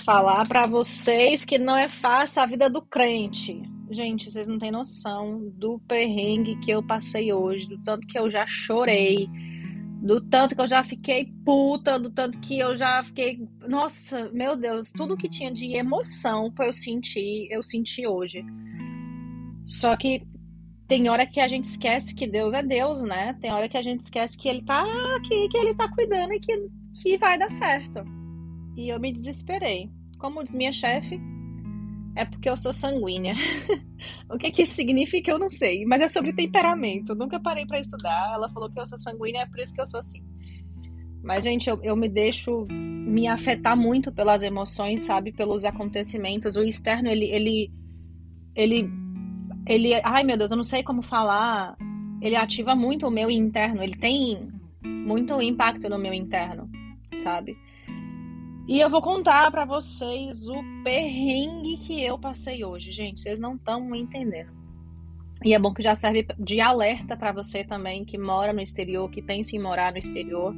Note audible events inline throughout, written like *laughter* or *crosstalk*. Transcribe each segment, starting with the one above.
falar para vocês que não é fácil a vida do crente. Gente, vocês não têm noção do perrengue que eu passei hoje, do tanto que eu já chorei, do tanto que eu já fiquei puta, do tanto que eu já fiquei. Nossa, meu Deus, tudo que tinha de emoção pra eu sentir, eu senti hoje. Só que tem hora que a gente esquece que Deus é Deus, né? Tem hora que a gente esquece que Ele tá aqui, que Ele tá cuidando e que, que vai dar certo. E eu me desesperei. Como diz minha chefe, é porque eu sou sanguínea. *laughs* o que que isso significa eu não sei, mas é sobre temperamento. Nunca parei para estudar. Ela falou que eu sou sanguínea, é por isso que eu sou assim. Mas, gente, eu, eu me deixo me afetar muito pelas emoções, sabe? Pelos acontecimentos. O externo, ele, ele, ele, ele, ai meu Deus, eu não sei como falar. Ele ativa muito o meu interno. Ele tem muito impacto no meu interno, sabe? E eu vou contar para vocês o perrengue que eu passei hoje, gente. Vocês não estão entendendo. E é bom que já serve de alerta para você também que mora no exterior, que pensa em morar no exterior,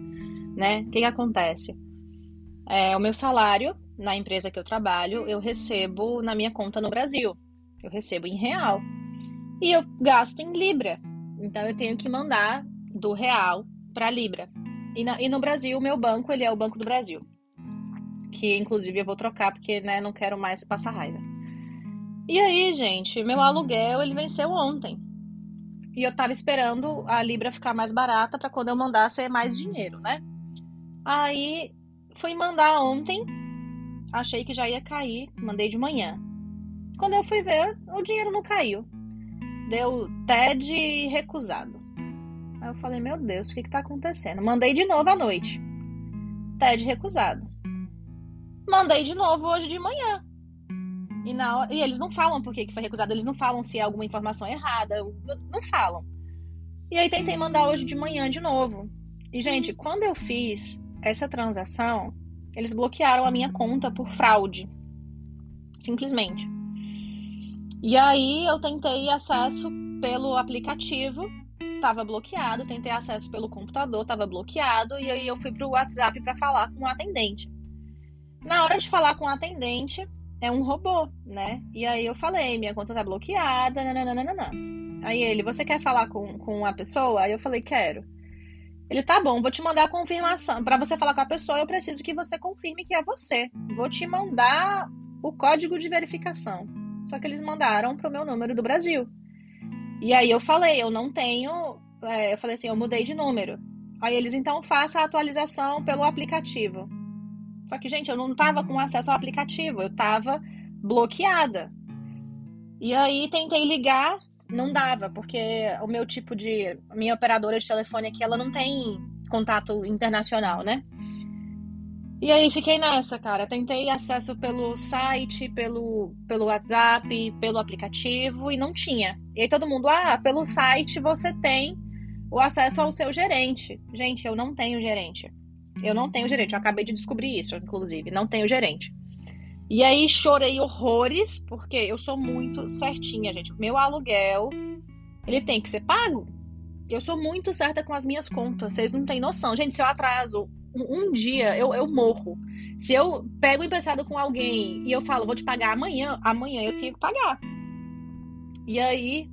né? O que, que acontece? É, o meu salário na empresa que eu trabalho, eu recebo na minha conta no Brasil. Eu recebo em real. E eu gasto em libra. Então eu tenho que mandar do real para libra. E, na, e no Brasil, o meu banco, ele é o Banco do Brasil que inclusive eu vou trocar porque, né, não quero mais passar raiva. E aí, gente, meu aluguel ele venceu ontem. E eu tava esperando a Libra ficar mais barata para quando eu mandasse mais dinheiro, né? Aí fui mandar ontem, achei que já ia cair, mandei de manhã. Quando eu fui ver, o dinheiro não caiu. Deu TED recusado. Aí eu falei, meu Deus, o que que tá acontecendo? Mandei de novo à noite. TED recusado. Mandei de novo hoje de manhã. E, na hora... e eles não falam por que foi recusado, eles não falam se é alguma informação errada, não falam. E aí tentei mandar hoje de manhã de novo. E, gente, quando eu fiz essa transação, eles bloquearam a minha conta por fraude. Simplesmente. E aí eu tentei acesso pelo aplicativo, estava bloqueado, tentei acesso pelo computador, estava bloqueado, e aí eu fui pro WhatsApp para falar com o atendente. Na hora de falar com o atendente, é um robô, né? E aí eu falei, minha conta tá bloqueada, nananana. Aí ele, você quer falar com, com a pessoa? Aí eu falei, quero. Ele, tá bom, vou te mandar a confirmação. Para você falar com a pessoa, eu preciso que você confirme que é você. Vou te mandar o código de verificação. Só que eles mandaram pro meu número do Brasil. E aí eu falei, eu não tenho. É, eu falei assim, eu mudei de número. Aí eles, então, faça a atualização pelo aplicativo. Só que, gente, eu não tava com acesso ao aplicativo, eu tava bloqueada. E aí tentei ligar, não dava, porque o meu tipo de. Minha operadora de telefone aqui, ela não tem contato internacional, né? E aí fiquei nessa, cara. Tentei acesso pelo site, pelo, pelo WhatsApp, pelo aplicativo e não tinha. E aí todo mundo, ah, pelo site você tem o acesso ao seu gerente. Gente, eu não tenho gerente. Eu não tenho gerente. Eu acabei de descobrir isso, inclusive. Não tenho gerente. E aí chorei horrores, porque eu sou muito certinha, gente. Meu aluguel, ele tem que ser pago. Eu sou muito certa com as minhas contas. Vocês não têm noção. Gente, se eu atraso um, um dia, eu, eu morro. Se eu pego emprestado com alguém e eu falo, vou te pagar amanhã, amanhã eu tenho que pagar. E aí,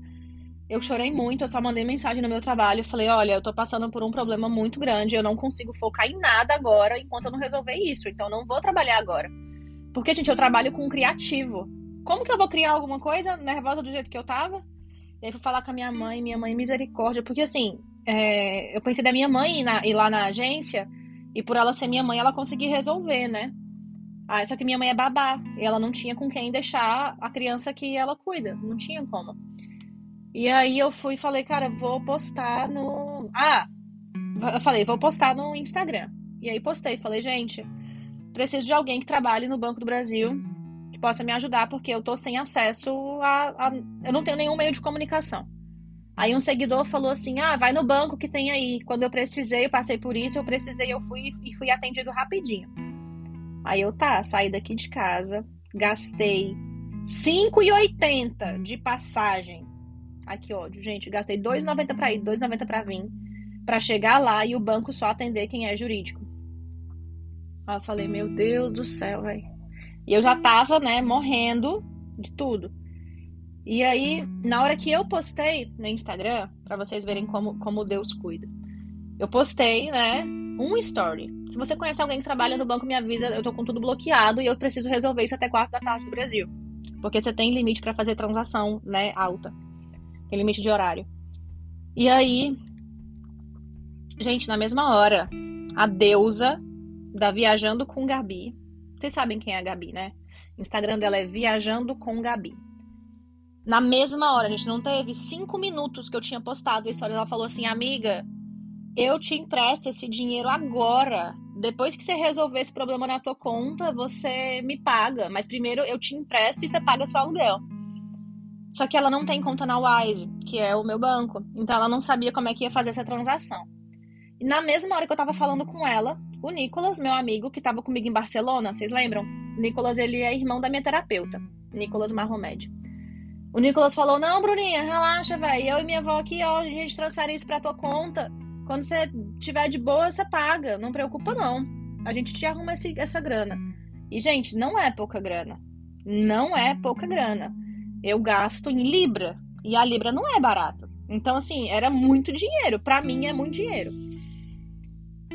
eu chorei muito, eu só mandei mensagem no meu trabalho. Falei: olha, eu tô passando por um problema muito grande, eu não consigo focar em nada agora enquanto eu não resolver isso. Então, não vou trabalhar agora. Porque, gente, eu trabalho com um criativo. Como que eu vou criar alguma coisa nervosa do jeito que eu tava? E aí fui falar com a minha mãe, minha mãe, misericórdia. Porque, assim, é, eu pensei da minha mãe ir, na, ir lá na agência, e por ela ser minha mãe, ela conseguir resolver, né? Ah, só que minha mãe é babá, e ela não tinha com quem deixar a criança que ela cuida. Não tinha como. E aí eu fui e falei, cara, vou postar no. Ah! Eu falei, vou postar no Instagram. E aí postei, falei, gente, preciso de alguém que trabalhe no Banco do Brasil que possa me ajudar, porque eu tô sem acesso a. a... Eu não tenho nenhum meio de comunicação. Aí um seguidor falou assim: ah, vai no banco que tem aí. Quando eu precisei, eu passei por isso, eu precisei, eu fui e fui atendido rapidinho. Aí eu tá, saí daqui de casa, gastei 5,80 de passagem Ai, que ódio, gente. Gastei 2,90 para ir, 2,90 para vir, para chegar lá e o banco só atender quem é jurídico. Aí eu falei, meu Deus do céu, velho. E eu já tava, né, morrendo de tudo. E aí, na hora que eu postei no Instagram, para vocês verem como, como Deus cuida, eu postei, né, um story. Se você conhece alguém que trabalha no banco, me avisa, eu tô com tudo bloqueado e eu preciso resolver isso até 4 da tarde do Brasil. Porque você tem limite para fazer transação, né, alta. Tem limite de horário. E aí, gente, na mesma hora, a deusa da Viajando com Gabi. Vocês sabem quem é a Gabi, né? O Instagram dela é Viajando com Gabi. Na mesma hora, a gente não teve cinco minutos que eu tinha postado a história. Ela falou assim: Amiga, eu te empresto esse dinheiro agora. Depois que você resolver esse problema na tua conta, você me paga. Mas primeiro eu te empresto e você paga seu aluguel. Só que ela não tem conta na Wise, que é o meu banco. Então ela não sabia como é que ia fazer essa transação. E na mesma hora que eu tava falando com ela, o Nicolas, meu amigo, que tava comigo em Barcelona, vocês lembram? O Nicolas, ele é irmão da minha terapeuta, Nicolas Marromed. O Nicolas falou: Não, Bruninha, relaxa, velho. Eu e minha avó aqui, ó, a gente transfere isso pra tua conta. Quando você tiver de boa, você paga. Não preocupa, não. A gente te arruma esse, essa grana. E, gente, não é pouca grana. Não é pouca grana. Eu gasto em Libra. E a Libra não é barata. Então, assim, era muito dinheiro. Para mim é muito dinheiro.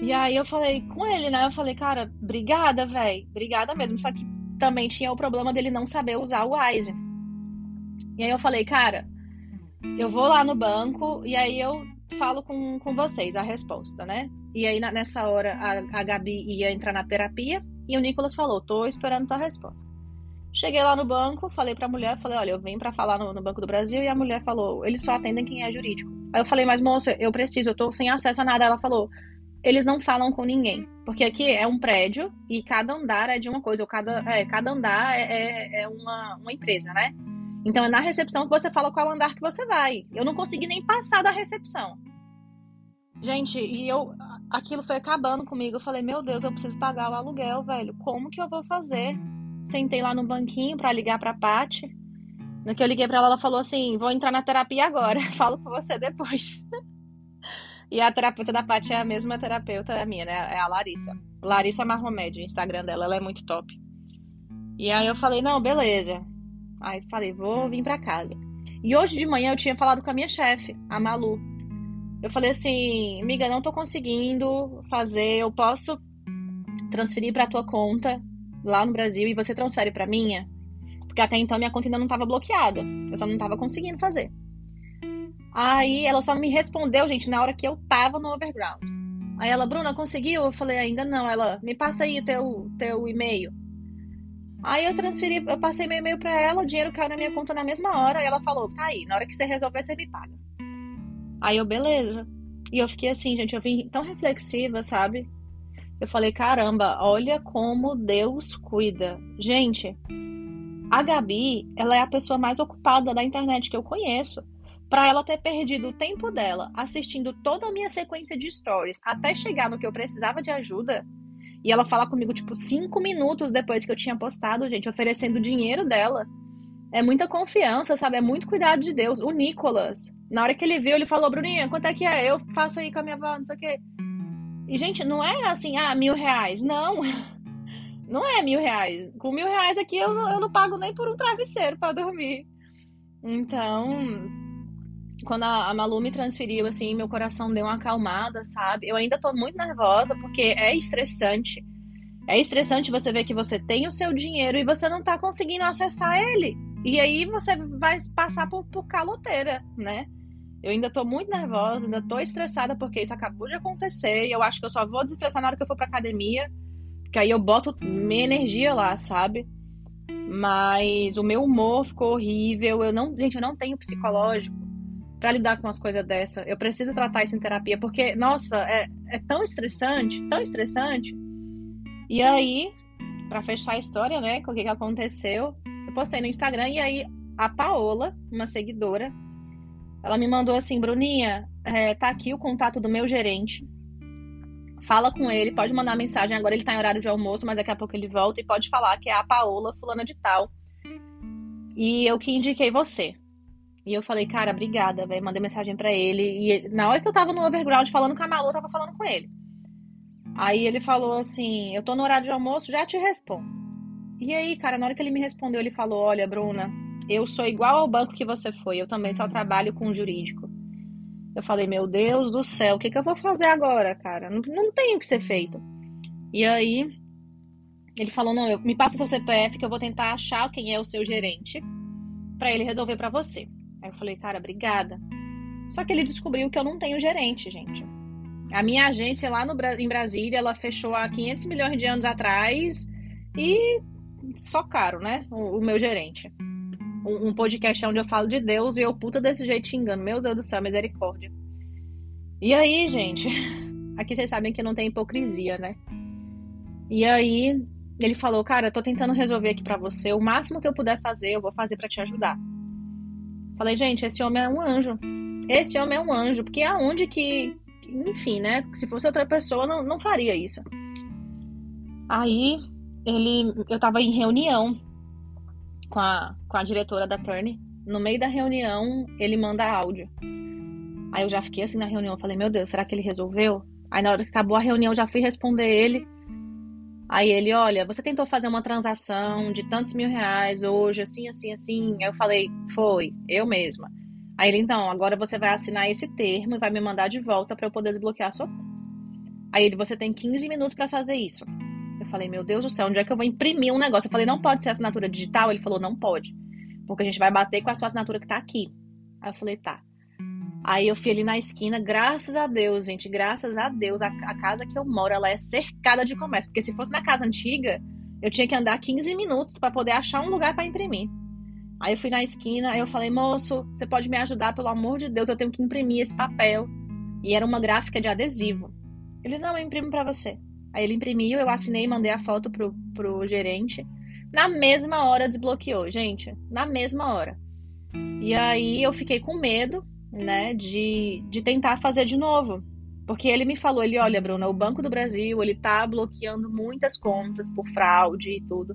E aí eu falei com ele, né? Eu falei, cara, obrigada, velho. Obrigada mesmo. Só que também tinha o problema dele não saber usar o Wise. E aí eu falei, cara, eu vou lá no banco e aí eu falo com, com vocês a resposta, né? E aí nessa hora a, a Gabi ia entrar na terapia e o Nicolas falou, tô esperando tua resposta. Cheguei lá no banco, falei pra mulher, falei, olha, eu venho para falar no, no, Banco do Brasil e a mulher falou, eles só atendem quem é jurídico. Aí eu falei, mas moça, eu preciso, eu tô sem acesso a nada. Ela falou, eles não falam com ninguém. Porque aqui é um prédio e cada andar é de uma coisa, ou cada, é, cada andar é, é, é uma, uma empresa, né? Então é na recepção que você fala qual andar que você vai. Eu não consegui nem passar da recepção. Gente, e eu aquilo foi acabando comigo. Eu falei, meu Deus, eu preciso pagar o aluguel, velho. Como que eu vou fazer? Sentei lá no banquinho para ligar pra Paty. No que eu liguei para ela, ela falou assim: vou entrar na terapia agora. *laughs* Falo com você depois. e a terapeuta da Paty é a mesma terapeuta minha, né? É a Larissa. Larissa Marromed, o Instagram dela, ela é muito top. E aí eu falei, não, beleza. Aí falei, vou vir para casa. E hoje de manhã eu tinha falado com a minha chefe, a Malu. Eu falei assim, amiga, não tô conseguindo fazer, eu posso transferir para tua conta lá no Brasil e você transfere para minha? Porque até então minha conta ainda não estava bloqueada. Eu só não estava conseguindo fazer. Aí ela só me respondeu, gente, na hora que eu tava no overground. Aí ela, Bruna, conseguiu? Eu falei, ainda não. Ela, me passa aí teu, teu e-mail. Aí eu transferi, eu passei meu e-mail para ela, o dinheiro caiu na minha conta na mesma hora, e ela falou: tá aí, na hora que você resolver, você me paga. Aí eu, beleza. E eu fiquei assim, gente, eu vim tão reflexiva, sabe? Eu falei, caramba, olha como Deus cuida. Gente, a Gabi, ela é a pessoa mais ocupada da internet que eu conheço. Para ela ter perdido o tempo dela assistindo toda a minha sequência de stories até chegar no que eu precisava de ajuda, e ela fala comigo, tipo, cinco minutos depois que eu tinha postado, gente, oferecendo o dinheiro dela. É muita confiança, sabe? É muito cuidado de Deus. O Nicolas, na hora que ele viu, ele falou, Bruninha, quanto é que é? Eu faço aí com a minha avó, não sei o quê. E, gente, não é assim, ah, mil reais. Não. *laughs* Não é mil reais. Com mil reais aqui eu, eu não pago nem por um travesseiro para dormir. Então, quando a, a Malu me transferiu, assim, meu coração deu uma acalmada, sabe? Eu ainda tô muito nervosa porque é estressante. É estressante você ver que você tem o seu dinheiro e você não tá conseguindo acessar ele. E aí você vai passar por, por caloteira, né? Eu ainda tô muito nervosa, ainda tô estressada porque isso acabou de acontecer. E eu acho que eu só vou desestressar na hora que eu for pra academia. Porque aí eu boto minha energia lá, sabe? Mas o meu humor ficou horrível. Eu não, gente, eu não tenho psicológico para lidar com as coisas dessa. Eu preciso tratar isso em terapia, porque, nossa, é, é tão estressante, tão estressante. E aí, para fechar a história, né, com o que, que aconteceu, eu postei no Instagram e aí a Paola, uma seguidora, ela me mandou assim, Bruninha, é, tá aqui o contato do meu gerente. Fala com ele, pode mandar mensagem. Agora ele tá em horário de almoço, mas daqui a pouco ele volta e pode falar que é a Paola, fulana de tal. E eu que indiquei você. E eu falei, cara, obrigada, velho. Mandei mensagem para ele. E na hora que eu tava no overground falando com a Malu, eu tava falando com ele. Aí ele falou assim: Eu tô no horário de almoço, já te respondo. E aí, cara, na hora que ele me respondeu, ele falou: Olha, Bruna, eu sou igual ao banco que você foi, eu também só trabalho com jurídico. Eu falei: Meu Deus do céu, o que, que eu vou fazer agora, cara? Não, não tem o que ser feito. E aí, ele falou: Não, eu, me passa seu CPF que eu vou tentar achar quem é o seu gerente para ele resolver para você. Aí eu falei: Cara, obrigada. Só que ele descobriu que eu não tenho gerente, gente. A minha agência lá no, em Brasília, ela fechou há 500 milhões de anos atrás e só caro, né? O, o meu gerente. Um, um, podcast onde eu falo de Deus e eu puta desse jeito xingando. Meu Deus do céu, misericórdia. E aí, gente, *laughs* aqui vocês sabem que não tem hipocrisia, né? E aí, ele falou, cara, eu tô tentando resolver aqui para você. O máximo que eu puder fazer, eu vou fazer para te ajudar. Falei, gente, esse homem é um anjo. Esse homem é um anjo, porque aonde que. Enfim, né? Se fosse outra pessoa, não, não faria isso. Aí, ele. Eu tava em reunião com a, com a diretora da Turn. No meio da reunião, ele manda áudio. Aí eu já fiquei assim na reunião. Falei, meu Deus, será que ele resolveu? Aí na hora que acabou a reunião, eu já fui responder ele. Aí ele, olha, você tentou fazer uma transação de tantos mil reais hoje, assim, assim, assim. Aí eu falei, foi, eu mesma. Aí ele, então, agora você vai assinar esse termo e vai me mandar de volta para eu poder desbloquear a sua conta. Aí ele, você tem 15 minutos para fazer isso. Falei, meu Deus do céu, onde é que eu vou imprimir um negócio? Eu falei, não pode ser assinatura digital? Ele falou, não pode. Porque a gente vai bater com a sua assinatura que tá aqui. Aí eu falei, tá. Aí eu fui ali na esquina, graças a Deus, gente, graças a Deus, a, a, casa que eu moro, ela é cercada de comércio, porque se fosse na casa antiga, eu tinha que andar 15 minutos para poder achar um lugar para imprimir. Aí eu fui na esquina, aí eu falei, moço, você pode me ajudar, pelo amor de Deus, eu tenho que imprimir esse papel. E era uma gráfica de adesivo. Ele, não, eu imprimo para você. Aí ele imprimiu, eu assinei mandei a foto pro, pro gerente. Na mesma hora desbloqueou, gente. Na mesma hora. E aí eu fiquei com medo, né, de, de tentar fazer de novo. Porque ele me falou, ele, olha, Bruna, o Banco do Brasil, ele tá bloqueando muitas contas por fraude e tudo.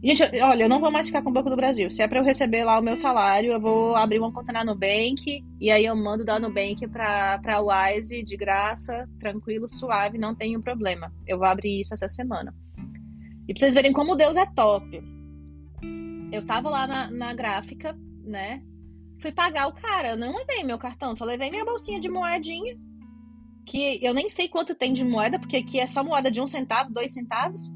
Gente, olha, eu não vou mais ficar com o Banco do Brasil. Se é para eu receber lá o meu salário, eu vou abrir uma conta na Nubank e aí eu mando da Nubank para para Wise de graça, tranquilo, suave, não tenho problema. Eu vou abrir isso essa semana. E pra vocês verem como Deus é top. Eu tava lá na, na gráfica, né? Fui pagar o cara. Eu não levei meu cartão, só levei minha bolsinha de moedinha. Que eu nem sei quanto tem de moeda, porque aqui é só moeda de um centavo, dois centavos.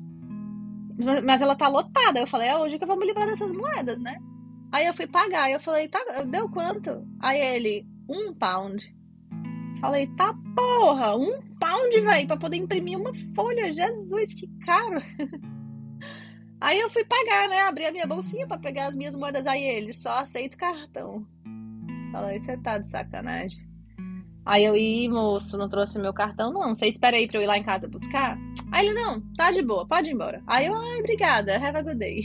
Mas ela tá lotada. Eu falei, é hoje que eu vou me livrar dessas moedas, né? Aí eu fui pagar. Eu falei, tá, deu quanto? Aí ele, um pound. Falei, tá porra, um pound, velho, pra poder imprimir uma folha. Jesus, que caro. *laughs* Aí eu fui pagar, né? Abri a minha bolsinha para pegar as minhas moedas. Aí ele, só aceito cartão. Falei, você tá de sacanagem. Aí eu, ih, moço, não trouxe meu cartão, não. Você espera aí pra eu ir lá em casa buscar? Aí ele, não, tá de boa, pode ir embora. Aí eu, ai, obrigada, have a good day.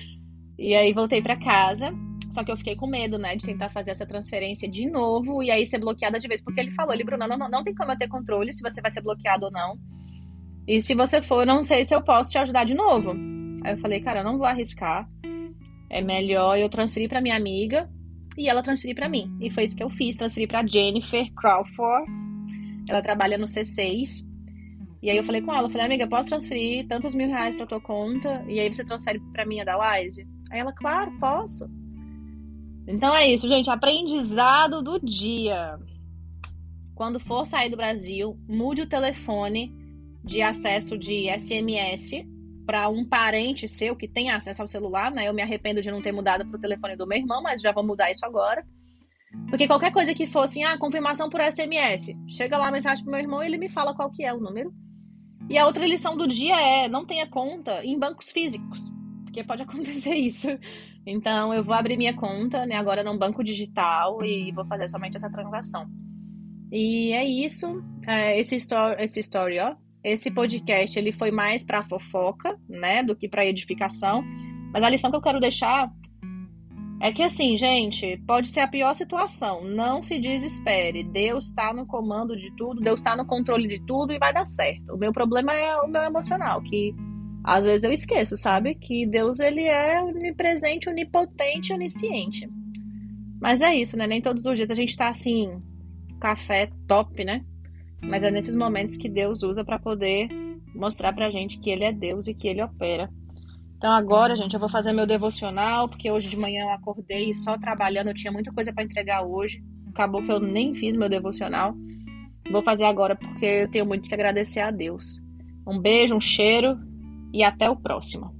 *laughs* e aí voltei pra casa. Só que eu fiquei com medo, né, de tentar fazer essa transferência de novo e aí ser bloqueada de vez. Porque ele falou, ele, Bruno, não, não, não tem como eu ter controle se você vai ser bloqueado ou não. E se você for, não sei se eu posso te ajudar de novo. Aí eu falei, cara, eu não vou arriscar. É melhor eu transferir para minha amiga e ela transferir para mim. E foi isso que eu fiz, transferi para Jennifer Crawford. Ela trabalha no C6. E aí eu falei com ela, falei, amiga, posso transferir tantos mil reais pra tua conta? E aí você transfere pra mim a da Wise? Aí ela, claro, posso. Então é isso, gente. Aprendizado do dia. Quando for sair do Brasil, mude o telefone de acesso de SMS para um parente seu que tem acesso ao celular, né? Eu me arrependo de não ter mudado para o telefone do meu irmão, mas já vou mudar isso agora. Porque qualquer coisa que fosse, ah, confirmação por SMS, chega lá a mensagem pro meu irmão e ele me fala qual que é o número. E a outra lição do dia é, não tenha conta em bancos físicos, porque pode *laughs* acontecer isso. Então, eu vou abrir minha conta, né, agora num banco digital e vou fazer somente essa transação. E é isso, é, esse, esse story, ó, esse podcast ele foi mais para fofoca, né, do que para edificação. Mas a lição que eu quero deixar é que assim, gente, pode ser a pior situação. Não se desespere. Deus está no comando de tudo, Deus está no controle de tudo e vai dar certo. O meu problema é o meu emocional, que às vezes eu esqueço, sabe? Que Deus ele é onipresente, onipotente, onisciente. Mas é isso, né? Nem todos os dias a gente tá assim, café top, né? Mas é nesses momentos que Deus usa para poder mostrar pra gente que ele é Deus e que ele opera. Então agora, gente, eu vou fazer meu devocional, porque hoje de manhã eu acordei só trabalhando, eu tinha muita coisa para entregar hoje. Acabou que eu nem fiz meu devocional. Vou fazer agora porque eu tenho muito que agradecer a Deus. Um beijo, um cheiro e até o próximo.